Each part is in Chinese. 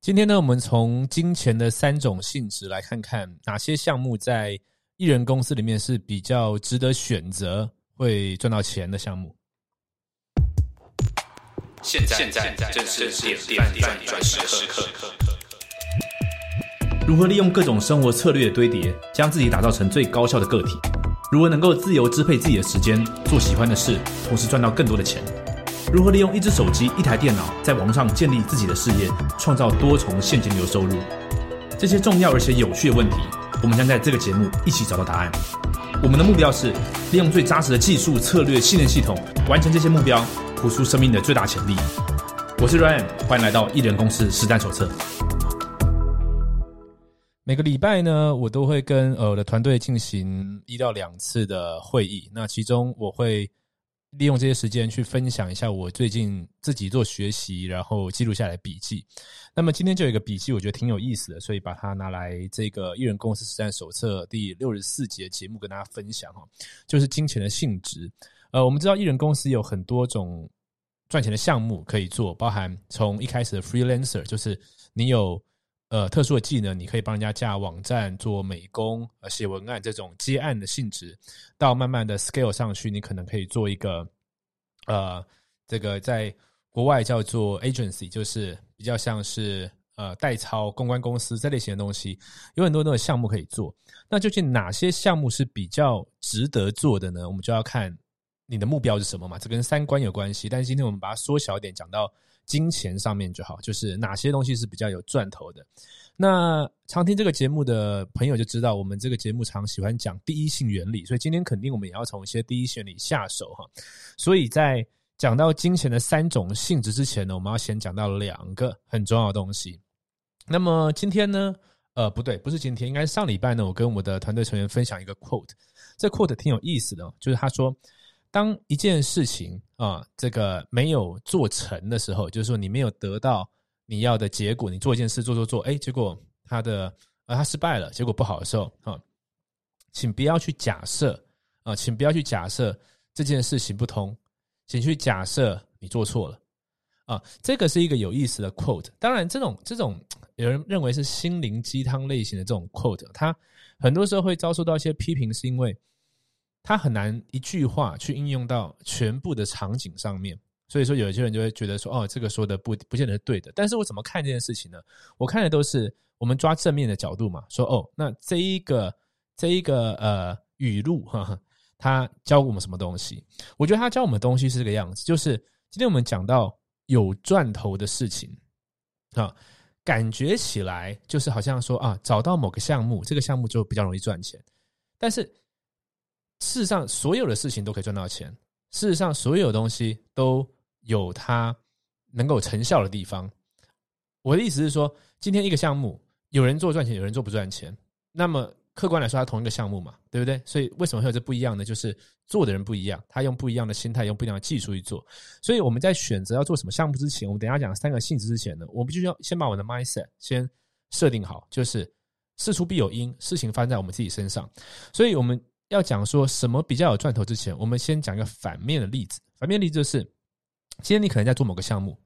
今天呢，我们从金钱的三种性质来看看哪些项目在艺人公司里面是比较值得选择、会赚到钱的项目。现在现在正是典范转转时刻。如何利用各种生活策略的堆叠，将自己打造成最高效的个体？如何能够自由支配自己的时间，做喜欢的事，同时赚到更多的钱？如何利用一只手机、一台电脑，在网上建立自己的事业，创造多重现金流收入？这些重要而且有趣的问题，我们将在这个节目一起找到答案。我们的目标是利用最扎实的技术、策略、信任系统，完成这些目标，活出生命的最大潜力。我是 Ryan，欢迎来到艺人公司实战手册。每个礼拜呢，我都会跟呃我的团队进行一到两次的会议。那其中我会利用这些时间去分享一下我最近自己做学习，然后记录下来笔记。那么今天就有一个笔记，我觉得挺有意思的，所以把它拿来这个艺人公司实战手册第六十四节节目跟大家分享哈，就是金钱的性质。呃，我们知道艺人公司有很多种赚钱的项目可以做，包含从一开始的 freelancer，就是你有。呃，特殊的技能，你可以帮人家架网站、做美工、呃写文案这种接案的性质，到慢慢的 scale 上去，你可能可以做一个，呃，这个在国外叫做 agency，就是比较像是呃代操公关公司这类型的东西，有很多那种项目可以做。那究竟哪些项目是比较值得做的呢？我们就要看你的目标是什么嘛，这跟三观有关系。但是今天我们把它缩小一点，讲到。金钱上面就好，就是哪些东西是比较有赚头的。那常听这个节目的朋友就知道，我们这个节目常喜欢讲第一性原理，所以今天肯定我们也要从一些第一性原理下手哈。所以在讲到金钱的三种性质之前呢，我们要先讲到两个很重要的东西。那么今天呢，呃，不对，不是今天，应该上礼拜呢，我跟我的团队成员分享一个 quote，这 quote 挺有意思的，就是他说。当一件事情啊，这个没有做成的时候，就是说你没有得到你要的结果，你做一件事做做做，哎，结果他的呃他失败了，结果不好的时候啊，请不要去假设啊，请不要去假设这件事行不通，请去假设你做错了啊，这个是一个有意思的 quote。当然，这种这种有人认为是心灵鸡汤类型的这种 quote，它很多时候会遭受到一些批评，是因为。它很难一句话去应用到全部的场景上面，所以说有些人就会觉得说，哦，这个说的不不见得是对的。但是我怎么看这件事情呢？我看的都是我们抓正面的角度嘛，说哦，那这一个这一个呃语录，哈，他教我们什么东西？我觉得他教我们东西是这个样子，就是今天我们讲到有赚头的事情啊，感觉起来就是好像说啊，找到某个项目，这个项目就比较容易赚钱，但是。事实上，所有的事情都可以赚到钱。事实上，所有东西都有它能够成效的地方。我的意思是说，今天一个项目，有人做赚钱，有人做不赚钱。那么客观来说，它同一个项目嘛，对不对？所以为什么会有这不一样呢？就是做的人不一样，他用不一样的心态，用不一样的技术去做。所以我们在选择要做什么项目之前，我们等下讲三个性质之前呢，我们必须要先把我的 mindset 先设定好，就是事出必有因，事情发生在我们自己身上。所以我们。要讲说什么比较有赚头之前，我们先讲一个反面的例子。反面例子就是，今天你可能在做某个项目，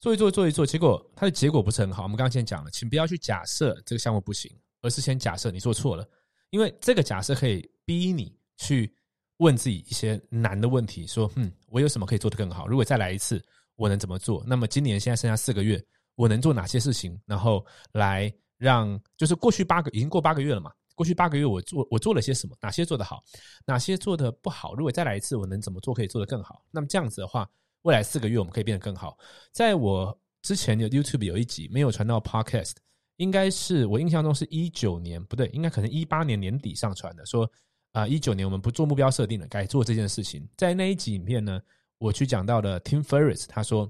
做一做做一做，结果它的结果不是很好。我们刚刚先讲了，请不要去假设这个项目不行，而是先假设你做错了，因为这个假设可以逼你去问自己一些难的问题，说：嗯，我有什么可以做得更好？如果再来一次，我能怎么做？那么今年现在剩下四个月，我能做哪些事情？然后来让，就是过去八个已经过八个月了嘛。过去八个月，我做我做了些什么？哪些做得好？哪些做的不好？如果再来一次，我能怎么做可以做得更好？那么这样子的话，未来四个月我们可以变得更好。在我之前的 YouTube 有一集没有传到 Podcast，应该是我印象中是一九年不对，应该可能一八年年底上传的。说啊，一九年我们不做目标设定了，该做这件事情。在那一集影片呢，我去讲到了 Tim Ferriss，他说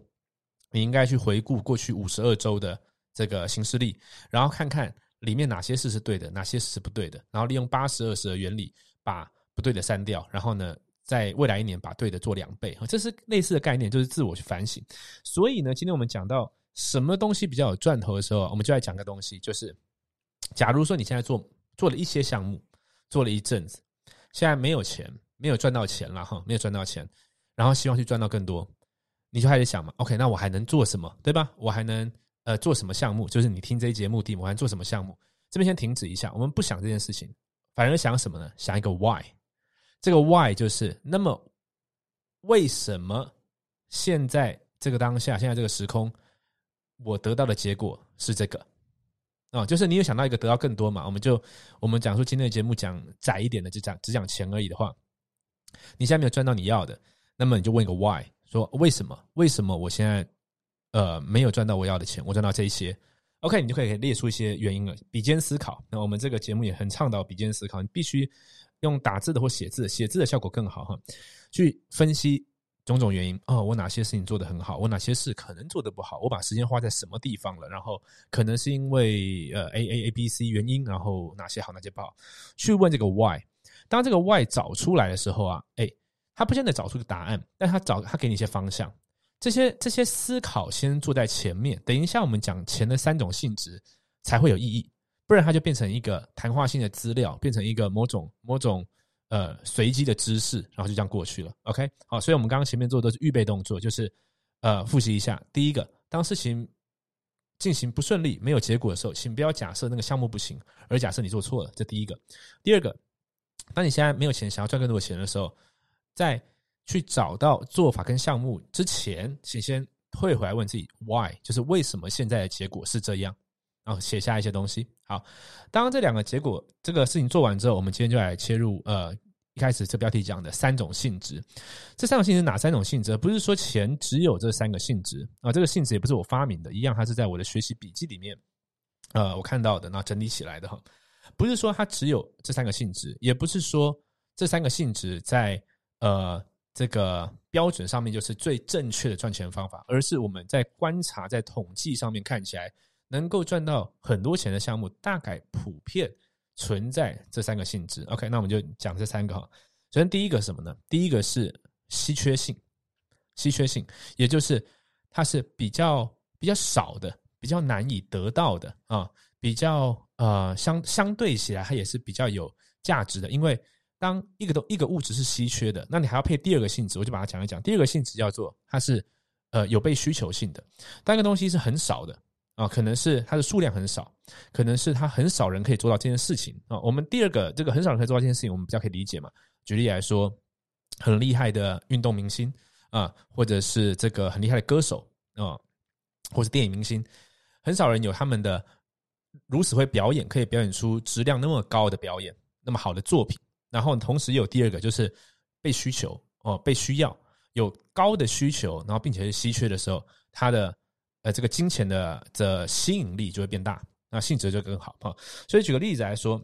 你应该去回顾过去五十二周的这个行事历，然后看看。里面哪些事是对的，哪些事是不对的？然后利用八十二十的原理，把不对的删掉，然后呢，在未来一年把对的做两倍。这是类似的概念，就是自我去反省。所以呢，今天我们讲到什么东西比较有赚头的时候，我们就来讲个东西，就是假如说你现在做做了一些项目，做了一阵子，现在没有钱，没有赚到钱了哈，没有赚到钱，然后希望去赚到更多，你就开始想嘛，OK，那我还能做什么，对吧？我还能。呃做什么项目，就是你听这一节目的，我还做什么项目，这边先停止一下，我们不想这件事情，反而想什么呢？想一个 why，这个 why 就是那么为什么现在这个当下，现在这个时空，我得到的结果是这个啊、就是你有想到一个得到更多嘛？我们就我们讲说今天的节目讲窄一点的，就讲只讲钱而已的话，你现在没有赚到你要的，那么你就问一个 why，说为什么？为什么我现在呃没有赚到我要的钱？我赚到这一些，OK，你就可以列出一些原因了，比肩思考。那我们这个节目也很倡导比肩思考，你必须用打字的或写字，写字的效果更好哈，去分析种种原因哦，我哪些事情做得很好，我哪些事可能做得不好，我把时间花在什么地方了，然后可能是因为呃 A A A B C 原因，然后哪些好哪些不好，去问这个 why。当这个 why 找出来的时候啊，哎，他不见得找出个答案，但他找他给你一些方向。这些这些思考先做在前面，等一下我们讲钱的三种性质才会有意义，不然它就变成一个谈话性的资料，变成一个某种某种呃随机的知识，然后就这样过去了。OK，好，所以我们刚刚前面做的都是预备动作，就是呃复习一下。第一个，当事情进行不顺利、没有结果的时候，请不要假设那个项目不行，而假设你做错了。这第一个。第二个，当你现在没有钱，想要赚更多的钱的时候，在去找到做法跟项目之前，请先退回来问自己 why，就是为什么现在的结果是这样，然后写下一些东西。好，当这两个结果这个事情做完之后，我们今天就来切入呃一开始这标题讲的三种性质。这三种性质哪三种性质？不是说钱只有这三个性质啊，这个性质也不是我发明的，一样它是在我的学习笔记里面呃我看到的，那整理起来的哈。不是说它只有这三个性质，也不是说这三个性质在呃这个标准上面就是最正确的赚钱方法，而是我们在观察在统计上面看起来能够赚到很多钱的项目，大概普遍存在这三个性质。OK，那我们就讲这三个哈。首先第一个什么呢？第一个是稀缺性，稀缺性，也就是它是比较比较少的，比较难以得到的啊，比较呃相相对起来它也是比较有价值的，因为当一个东一个物质是稀缺的，那你还要配第二个性质，我就把它讲一讲。第二个性质叫做它是呃有被需求性的，当一个东西是很少的啊，可能是它的数量很少，可能是它很少人可以做到这件事情啊。我们第二个这个很少人可以做到这件事情，我们比较可以理解嘛。举例来说，很厉害的运动明星啊，或者是这个很厉害的歌手啊，或是电影明星，很少人有他们的如此会表演，可以表演出质量那么高的表演，那么好的作品。然后同时有第二个，就是被需求哦，被需要有高的需求，然后并且是稀缺的时候，它的呃这个金钱的的吸引力就会变大，那性质就更好啊。所以举个例子来说。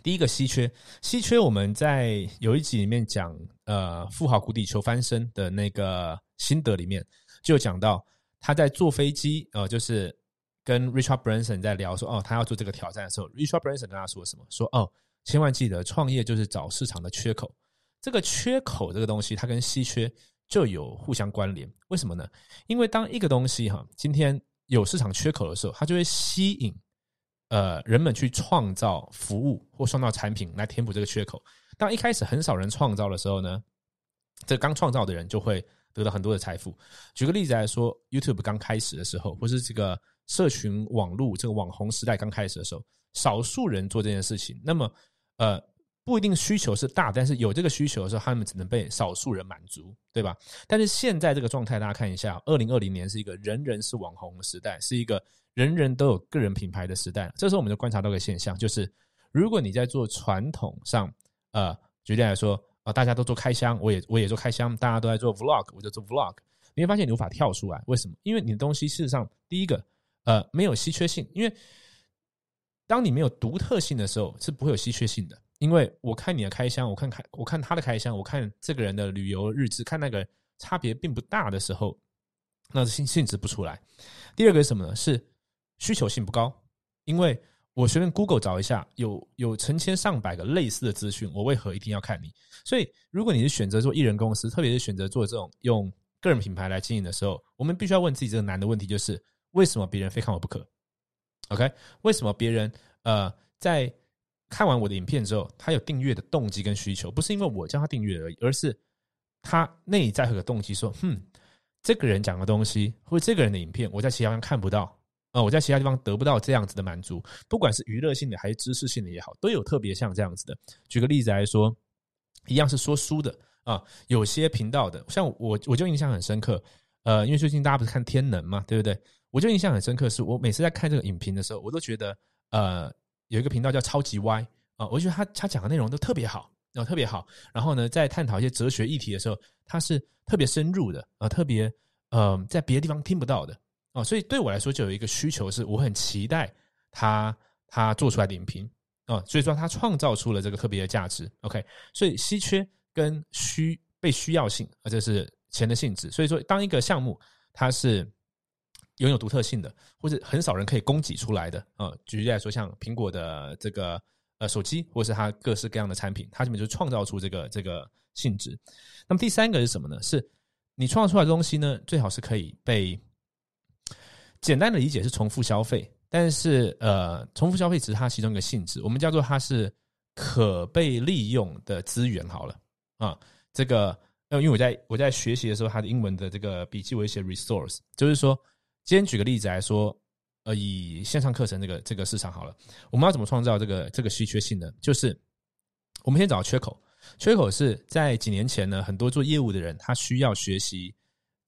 第一个稀缺，稀缺我们在有一集里面讲，呃，富豪谷底求翻身的那个心得里面，就讲到他在坐飞机，呃，就是跟 Richard Branson 在聊说，哦，他要做这个挑战的时候，Richard Branson 跟他说什么？说，哦，千万记得创业就是找市场的缺口，这个缺口这个东西，它跟稀缺就有互相关联。为什么呢？因为当一个东西哈，今天有市场缺口的时候，它就会吸引。呃，人们去创造服务或创造产品来填补这个缺口。当一开始很少人创造的时候呢，这刚创造的人就会得到很多的财富。举个例子来说，YouTube 刚开始的时候，或是这个社群网络这个网红时代刚开始的时候，少数人做这件事情，那么呃不一定需求是大，但是有这个需求的时候，他们只能被少数人满足，对吧？但是现在这个状态，大家看一下，二零二零年是一个人人是网红的时代，是一个。人人都有个人品牌的时代，这时候我们就观察到个现象，就是如果你在做传统上，呃，举例来说，啊，大家都做开箱，我也我也做开箱，大家都在做 vlog，我就做 vlog，你会发现你无法跳出来，为什么？因为你的东西事实上，第一个，呃，没有稀缺性，因为当你没有独特性的时候，是不会有稀缺性的。因为我看你的开箱，我看开，我看他的开箱，我看这个人的旅游日志，看那个差别并不大的时候，那性性质不出来。第二个是什么呢？是需求性不高，因为我随便 Google 找一下，有有成千上百个类似的资讯，我为何一定要看你？所以，如果你是选择做艺人公司，特别是选择做这种用个人品牌来经营的时候，我们必须要问自己这个难的问题，就是为什么别人非看我不可？OK？为什么别人呃在看完我的影片之后，他有订阅的动机跟需求？不是因为我叫他订阅而已，而是他内在有个动机，说，哼，这个人讲的东西，或者这个人的影片，我在其他地方看不到。啊、我在其他地方得不到这样子的满足，不管是娱乐性的还是知识性的也好，都有特别像这样子的。举个例子来说，一样是说书的啊，有些频道的，像我我就印象很深刻，呃，因为最近大家不是看天能嘛，对不对？我就印象很深刻，是我每次在看这个影评的时候，我都觉得呃，有一个频道叫超级 Y 啊、我觉得他他讲的内容都特别好，然、后特别好。然后呢，在探讨一些哲学议题的时候，他是特别深入的啊、特别呃，在别的地方听不到的哦、所以对我来说，就有一个需求，是我很期待他他做出来的影评啊、所以说他创造出了这个特别的价值。OK，所以稀缺跟需被需要性，啊，这是钱的性质。所以说，当一个项目它是拥有独特性的，或者很少人可以供给出来的，呃，举例来说，像苹果的这个呃手机，或是它各式各样的产品，它基本就创造出这个这个性质。那么第三个是什么呢？是你创造出来的东西呢，最好是可以被简单的理解是重复消费，但是呃，重复消费只是它其中一个性质，我们叫做它是可被利用的资源好了啊。这个呃，因为我在我在学习的时候，它的英文的这个笔记我写 resource，就是说，今天举个例子来说，呃，以线上课程这个这个市场好了，我们要怎么创造这个这个稀缺性呢？就是我们先找到缺口，缺口是在几年前呢，很多做业务的人他需要学习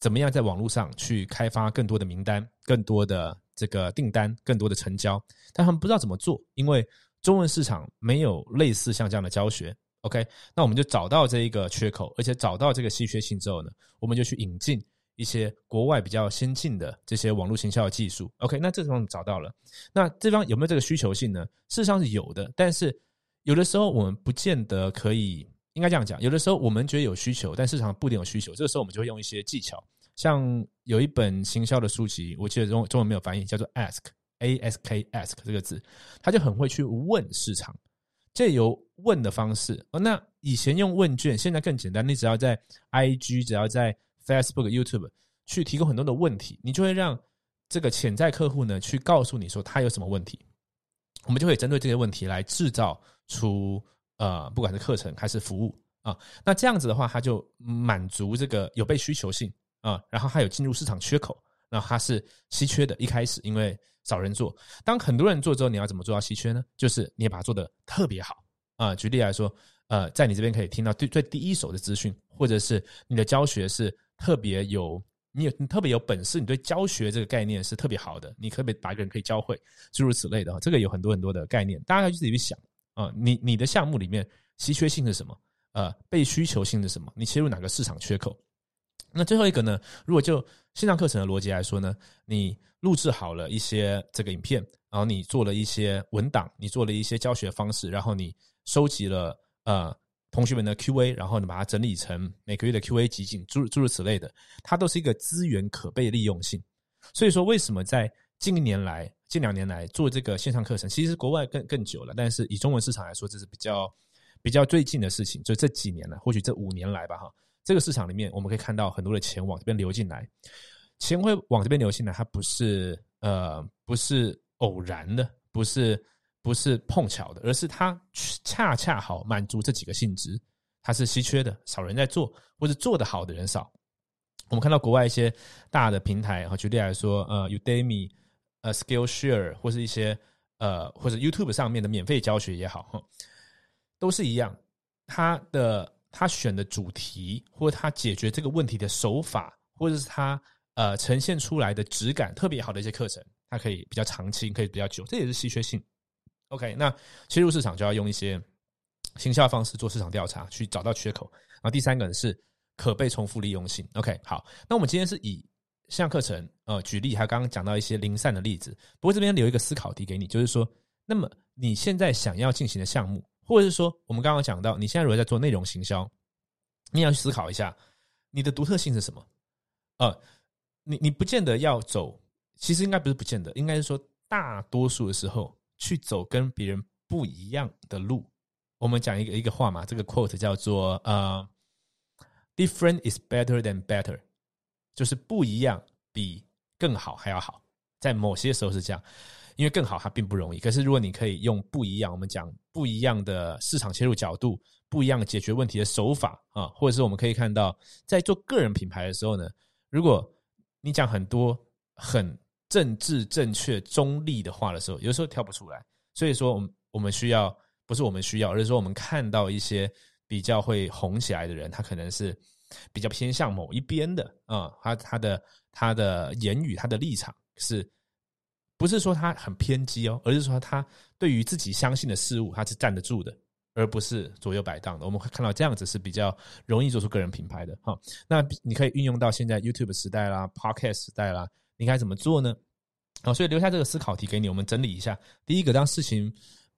怎么样在网络上去开发更多的名单、更多的这个订单、更多的成交，但他们不知道怎么做，因为中文市场没有类似像这样的教学。OK，那我们就找到这一个缺口，而且找到这个稀缺性之后呢，我们就去引进一些国外比较先进的这些网络行销的技术。OK，那这地方找到了，那这方有没有这个需求性呢？事实上是有的，但是有的时候我们不见得可以，应该这样讲，有的时候我们觉得有需求，但市场不一定有需求，这个时候我们就会用一些技巧，像有一本行销的书籍，我记得中中文没有翻译，叫做 Ask A S K Ask 这个字，他就很会去问市场。借由问的方式，哦，那以前用问卷，现在更简单，你只要在 IG，只要在 Facebook、YouTube 去提供很多的问题，你就会让这个潜在客户呢去告诉你说他有什么问题，我们就会针对这些问题来制造出呃，不管是课程还是服务啊，那这样子的话，它就满足这个有被需求性啊，然后还有进入市场缺口，那它是稀缺的，一开始因为。少人做，当很多人做之后，你要怎么做到稀缺呢？就是你把它做的特别好啊。举例来说，呃，在你这边可以听到最最第一手的资讯，或者是你的教学是特别有你有你特别有本事，你对教学这个概念是特别好的，你特别把一个人可以教会，诸如此类的。这个有很多很多的概念，大家就自己去想啊。你你的项目里面稀缺性是什么？呃，被需求性是什么？你切入哪个市场缺口？那最后一个呢？如果就线上课程的逻辑来说呢，你录制好了一些这个影片，然后你做了一些文档，你做了一些教学方式，然后你收集了呃同学们的 Q&A，然后你把它整理成每个月的 Q&A 集锦，诸诸如此类的，它都是一个资源可被利用性。所以说，为什么在近年来、近两年来做这个线上课程，其实国外更更久了，但是以中文市场来说，这是比较比较最近的事情，就这几年了，或许这五年来吧，哈。这个市场里面，我们可以看到很多的钱往这边流进来，钱会往这边流进来，它不是呃不是偶然的，不是不是碰巧的，而是它恰恰好满足这几个性质，它是稀缺的，少人在做，或者做得好的人少。我们看到国外一些大的平台，哈，举例来说，呃，Udemy、呃，Skillshare 或是一些呃或者 YouTube 上面的免费教学也好，哈，都是一样，它的。他选的主题，或者他解决这个问题的手法，或者是他呃呈现出来的质感特别好的一些课程，它可以比较长期，可以比较久，这也是稀缺性。OK，那切入市场就要用一些行销方式做市场调查，去找到缺口。然后第三个呢是可被重复利用性。OK，好，那我们今天是以线上课程呃举例，还有刚刚讲到一些零散的例子。不过这边留一个思考题给你，就是说，那么你现在想要进行的项目。或者是说，我们刚刚讲到，你现在如果在做内容行销，你要去思考一下，你的独特性是什么？呃，你你不见得要走，其实应该不是不见得，应该是说大多数的时候去走跟别人不一样的路。我们讲一个一个话嘛，这个 quote 叫做呃，“different is better than better”，就是不一样比更好还要好，在某些时候是这样。因为更好，它并不容易。可是，如果你可以用不一样，我们讲不一样的市场切入角度，不一样解决问题的手法啊，或者是我们可以看到，在做个人品牌的时候呢，如果你讲很多很政治正确、中立的话的时候，有时候跳不出来。所以说，我们我们需要不是我们需要，而是说我们看到一些比较会红起来的人，他可能是比较偏向某一边的啊、他他的他的言语、他的立场是。不是说他很偏激哦，而是说他对于自己相信的事物，他是站得住的，而不是左右摆荡的。我们会看到这样子是比较容易做出个人品牌的哈。那你可以运用到现在 YouTube 时代啦、Podcast 时代啦，你该怎么做呢？好，所以留下这个思考题给你，我们整理一下。第一个，当事情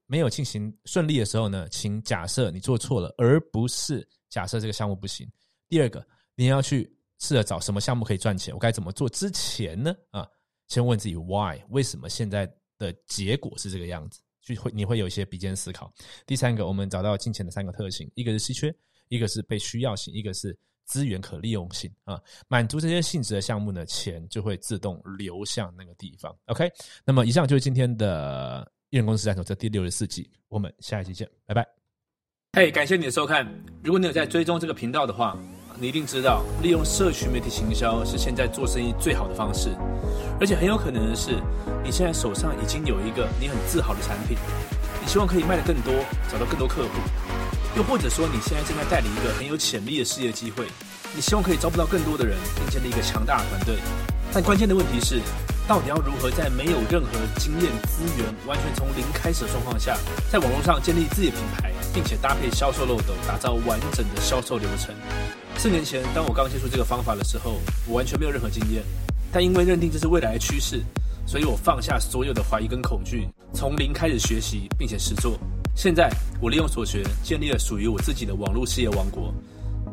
没有进行顺利的时候呢，请假设你做错了，而不是假设这个项目不行。第二个，你要去试着找什么项目可以赚钱，我该怎么做？之前呢，啊。先问自己 why 为什么现在的结果是这个样子，就会你会有一些比肩思考。第三个，我们找到金钱的三个特性，一个是稀缺，一个是被需要性，一个是资源可利用性啊。满足这些性质的项目呢，钱就会自动流向那个地方。OK，那么以上就是今天的艺人公司战手这第六十四集，我们下一期见，拜拜。嘿，感谢你的收看。如果你有在追踪这个频道的话，你一定知道，利用社群媒体行销是现在做生意最好的方式。而且很有可能的是，你现在手上已经有一个你很自豪的产品，你希望可以卖得更多，找到更多客户；又或者说，你现在正在带领一个很有潜力的事业机会，你希望可以招不到更多的人，并建立一个强大的团队。但关键的问题是，到底要如何在没有任何经验、资源、完全从零开始的状况下，在网络上建立自己的品牌，并且搭配销售漏斗，打造完整的销售流程？四年前，当我刚接触这个方法的时候，我完全没有任何经验。但因为认定这是未来的趋势，所以我放下所有的怀疑跟恐惧，从零开始学习，并且实做。现在，我利用所学，建立了属于我自己的网络事业王国。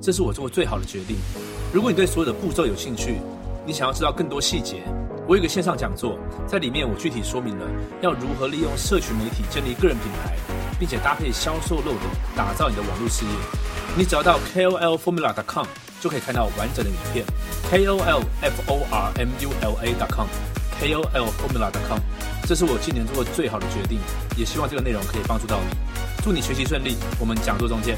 这是我做过最好的决定。如果你对所有的步骤有兴趣，你想要知道更多细节，我有个线上讲座，在里面我具体说明了要如何利用社群媒体建立个人品牌，并且搭配销售漏斗，打造你的网络事业。你只要到 KOLFormula.com 就可以看到完整的影片，KOLFormula.com。Kol formula dacom 这是我今年做过最好的决定，也希望这个内容可以帮助到你。祝你学习顺利，我们讲座中见。